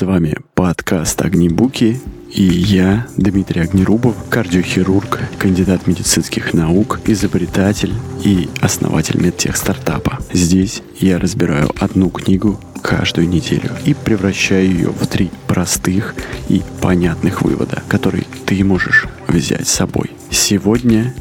С вами подкаст «Огнебуки» и я, Дмитрий Огнерубов, кардиохирург, кандидат медицинских наук, изобретатель и основатель медтех стартапа. Здесь я разбираю одну книгу каждую неделю и превращаю ее в три простых и понятных вывода, которые ты можешь взять с собой. Сегодня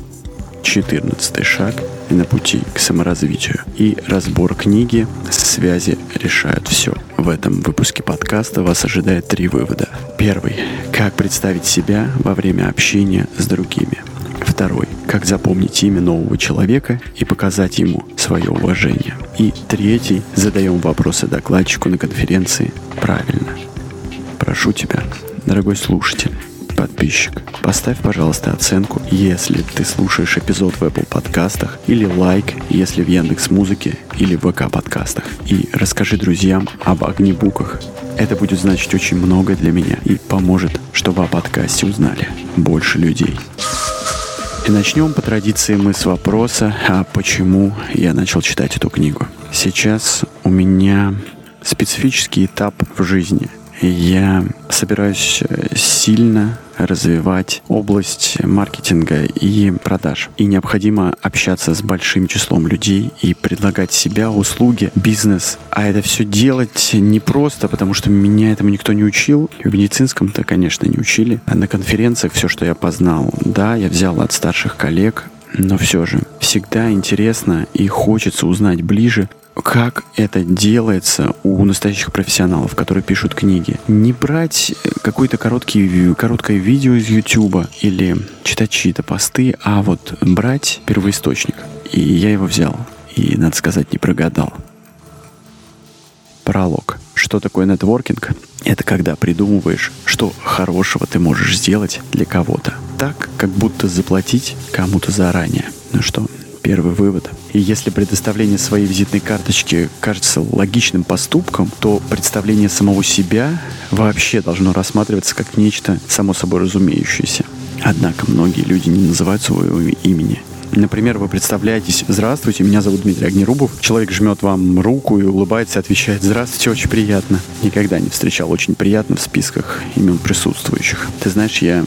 14 шаг на пути к саморазвитию. И разбор книги «Связи решают все». В этом выпуске подкаста вас ожидает три вывода. Первый. Как представить себя во время общения с другими. Второй. Как запомнить имя нового человека и показать ему свое уважение. И третий. Задаем вопросы докладчику на конференции правильно. Прошу тебя, дорогой слушатель, подписчик. Поставь, пожалуйста, оценку, если ты слушаешь эпизод в Apple подкастах, или лайк, если в Яндекс Музыке или в ВК подкастах. И расскажи друзьям об огнебуках. Это будет значить очень много для меня и поможет, чтобы о подкасте узнали больше людей. И начнем по традиции мы с вопроса, а почему я начал читать эту книгу. Сейчас у меня специфический этап в жизни – я собираюсь э, сильно развивать область маркетинга и продаж. И необходимо общаться с большим числом людей и предлагать себя, услуги, бизнес. А это все делать непросто, потому что меня этому никто не учил. В медицинском-то, конечно, не учили. А на конференциях все, что я познал, да, я взял от старших коллег, но все же всегда интересно и хочется узнать ближе, как это делается у настоящих профессионалов, которые пишут книги. Не брать какое-то короткое, короткое видео из YouTube или читать чьи-то посты, а вот брать первоисточник. И я его взял. И, надо сказать, не прогадал. Пролог. Что такое нетворкинг? Это когда придумываешь, что хорошего ты можешь сделать для кого-то. Так, как будто заплатить кому-то заранее. Ну что, Первый вывод. И если предоставление своей визитной карточки кажется логичным поступком, то представление самого себя вообще должно рассматриваться как нечто само собой разумеющееся. Однако многие люди не называют своего имени. Например, вы представляетесь «Здравствуйте, меня зовут Дмитрий Огнерубов». Человек жмет вам руку и улыбается, отвечает «Здравствуйте, очень приятно». Никогда не встречал очень приятно в списках имен присутствующих. Ты знаешь, я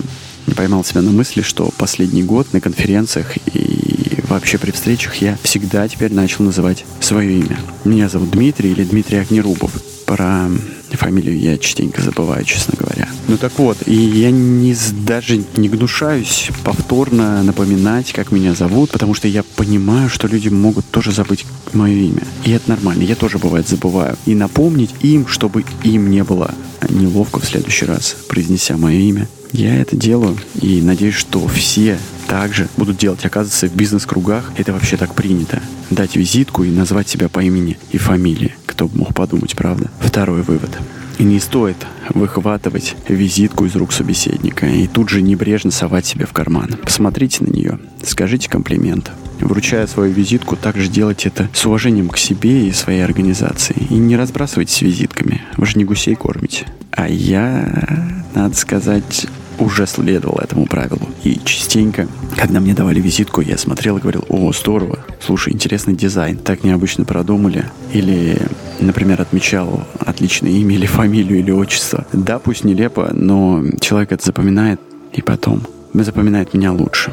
поймал себя на мысли, что последний год на конференциях и вообще при встречах я всегда теперь начал называть свое имя. Меня зовут Дмитрий или Дмитрий Огнерубов. Про фамилию я частенько забываю, честно говоря. Ну так вот, и я не, даже не гнушаюсь повторно напоминать, как меня зовут, потому что я понимаю, что люди могут тоже забыть мое имя. И это нормально, я тоже бывает забываю. И напомнить им, чтобы им не было неловко в следующий раз, произнеся мое имя. Я это делаю и надеюсь, что все также будут делать. Оказывается, в бизнес-кругах это вообще так принято. Дать визитку и назвать себя по имени и фамилии. Кто бы мог подумать, правда? Второй вывод. И не стоит выхватывать визитку из рук собеседника и тут же небрежно совать себе в карман. Посмотрите на нее, скажите комплимент. Вручая свою визитку, также делайте это с уважением к себе и своей организации. И не разбрасывайтесь визитками, вы же не гусей кормите. А я, надо сказать, уже следовал этому правилу. И частенько, когда мне давали визитку, я смотрел и говорил, о, здорово, слушай, интересный дизайн, так необычно продумали. Или, например, отмечал отличное имя или фамилию или отчество. Да, пусть нелепо, но человек это запоминает и потом запоминает меня лучше.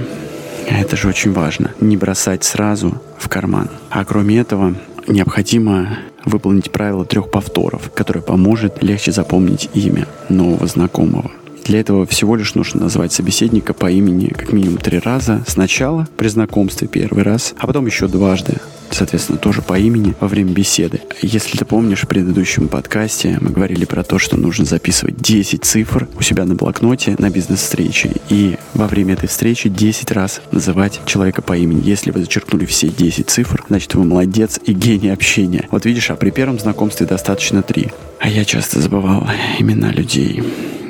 Это же очень важно. Не бросать сразу в карман. А кроме этого, необходимо выполнить правило трех повторов, которое поможет легче запомнить имя нового знакомого. Для этого всего лишь нужно назвать собеседника по имени как минимум три раза. Сначала при знакомстве первый раз, а потом еще дважды соответственно, тоже по имени во время беседы. Если ты помнишь, в предыдущем подкасте мы говорили про то, что нужно записывать 10 цифр у себя на блокноте на бизнес-встрече. И во время этой встречи 10 раз называть человека по имени. Если вы зачеркнули все 10 цифр, значит, вы молодец и гений общения. Вот видишь, а при первом знакомстве достаточно 3. А я часто забывал имена людей.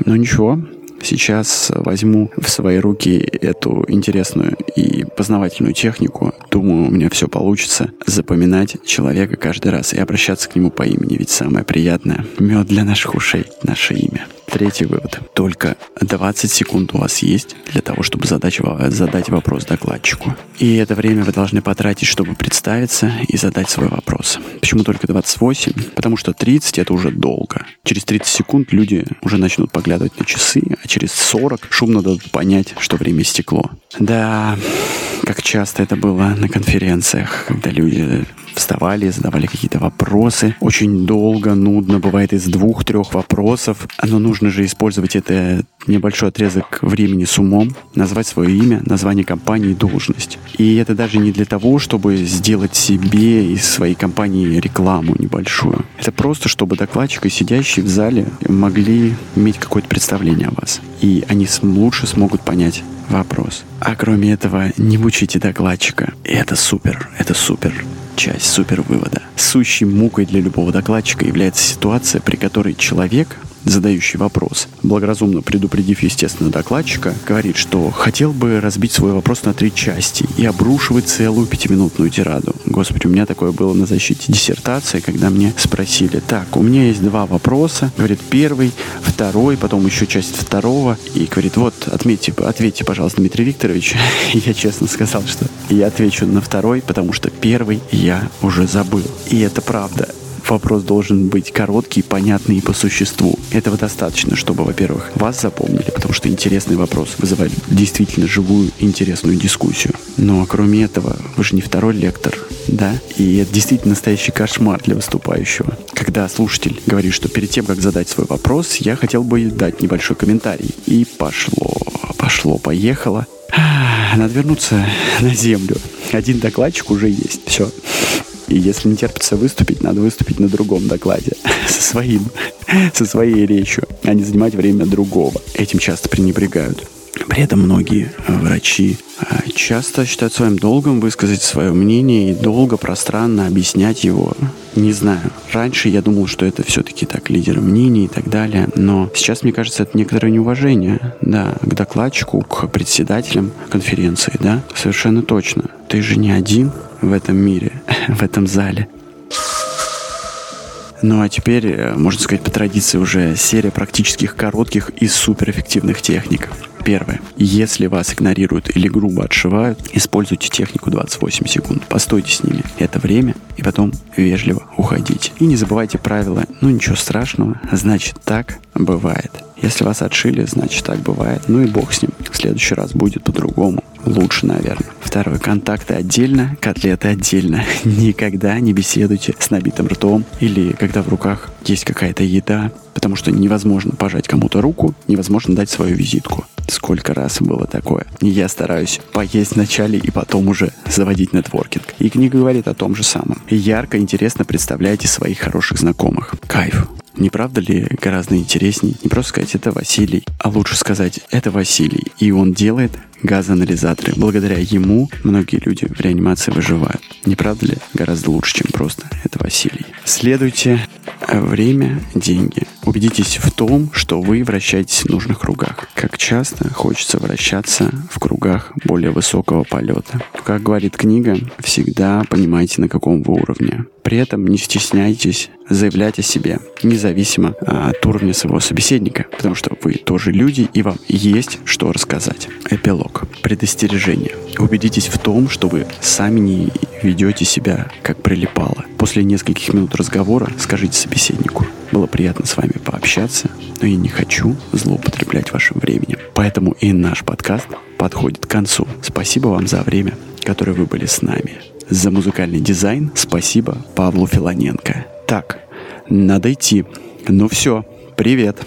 Но ничего, Сейчас возьму в свои руки эту интересную и познавательную технику. Думаю, у меня все получится. Запоминать человека каждый раз и обращаться к нему по имени. Ведь самое приятное — мед для наших ушей — наше имя. Третий вывод. Только 20 секунд у вас есть для того, чтобы задать, задать вопрос докладчику. И это время вы должны потратить, чтобы представиться и задать свой вопрос. Почему только 28? Потому что 30 это уже долго. Через 30 секунд люди уже начнут поглядывать на часы, а через 40 шумно дадут понять, что время стекло. Да, как часто это было на конференциях, когда люди вставали, задавали какие-то вопросы. Очень долго, нудно, бывает из двух-трех вопросов. Но нужно же использовать это небольшой отрезок времени с умом, назвать свое имя, название компании, должность. И это даже не для того, чтобы сделать себе из своей компании рекламу небольшую. Это просто, чтобы докладчик и сидящие в зале могли иметь какое-то представление о вас. И они лучше смогут понять вопрос. А кроме этого, не мучите докладчика. И это супер, это супер часть супер вывода. Сущей мукой для любого докладчика является ситуация, при которой человек задающий вопрос, благоразумно предупредив, естественно, докладчика, говорит, что хотел бы разбить свой вопрос на три части и обрушивать целую пятиминутную тираду. Господи, у меня такое было на защите диссертации, когда мне спросили, так, у меня есть два вопроса, говорит, первый, второй, потом еще часть второго, и говорит, вот, отметьте, ответьте, пожалуйста, Дмитрий Викторович. Я честно сказал, что я отвечу на второй, потому что первый я уже забыл. И это правда вопрос должен быть короткий, понятный и по существу. Этого достаточно, чтобы, во-первых, вас запомнили, потому что интересный вопрос вызывает действительно живую, интересную дискуссию. Ну а кроме этого, вы же не второй лектор, да? И это действительно настоящий кошмар для выступающего. Когда слушатель говорит, что перед тем, как задать свой вопрос, я хотел бы дать небольшой комментарий. И пошло, пошло, поехало. Надо вернуться на землю. Один докладчик уже есть. Все. И если не терпится выступить, надо выступить на другом докладе, со своим, со своей речью, а не занимать время другого. Этим часто пренебрегают. При этом многие врачи а, часто считают своим долгом высказать свое мнение и долго, пространно объяснять его. Не знаю. Раньше я думал, что это все-таки так лидеры мнений и так далее, но сейчас, мне кажется, это некоторое неуважение, да, к докладчику, к председателям конференции, да, совершенно точно. Ты же не один в этом мире, в этом зале. Ну а теперь, э, можно сказать, по традиции уже серия практических коротких и суперэффективных техник. Первое. Если вас игнорируют или грубо отшивают, используйте технику 28 секунд. Постойте с ними это время и потом вежливо уходите. И не забывайте правила «ну ничего страшного, значит так бывает». Если вас отшили, значит так бывает. Ну и бог с ним. В следующий раз будет по-другому. Лучше, наверное. Второе. Контакты отдельно, котлеты отдельно. Никогда не беседуйте с набитым ртом или когда в руках есть какая-то еда, потому что невозможно пожать кому-то руку, невозможно дать свою визитку. Сколько раз было такое. Я стараюсь поесть вначале и потом уже заводить нетворкинг. И книга говорит о том же самом. Ярко, интересно представляйте своих хороших знакомых. Кайф. Не правда ли гораздо интересней не просто сказать «это Василий», а лучше сказать «это Василий», и он делает газоанализаторы. Благодаря ему многие люди в реанимации выживают. Не правда ли гораздо лучше, чем просто «это Василий». Следуйте время, деньги. Убедитесь в том, что вы вращаетесь в нужных кругах. Как часто хочется вращаться в кругах более высокого полета. Как говорит книга, всегда понимайте, на каком вы уровне. При этом не стесняйтесь заявлять о себе, независимо а, от уровня своего собеседника, потому что вы тоже люди, и вам есть что рассказать. Эпилог. Предостережение. Убедитесь в том, что вы сами не ведете себя как прилипало. После нескольких минут разговора скажите собеседнику. Было приятно с вами пообщаться, но я не хочу злоупотреблять вашим временем. Поэтому и наш подкаст подходит к концу. Спасибо вам за время, которое вы были с нами. За музыкальный дизайн спасибо Павлу Филоненко. Так, надо идти. Ну все, привет.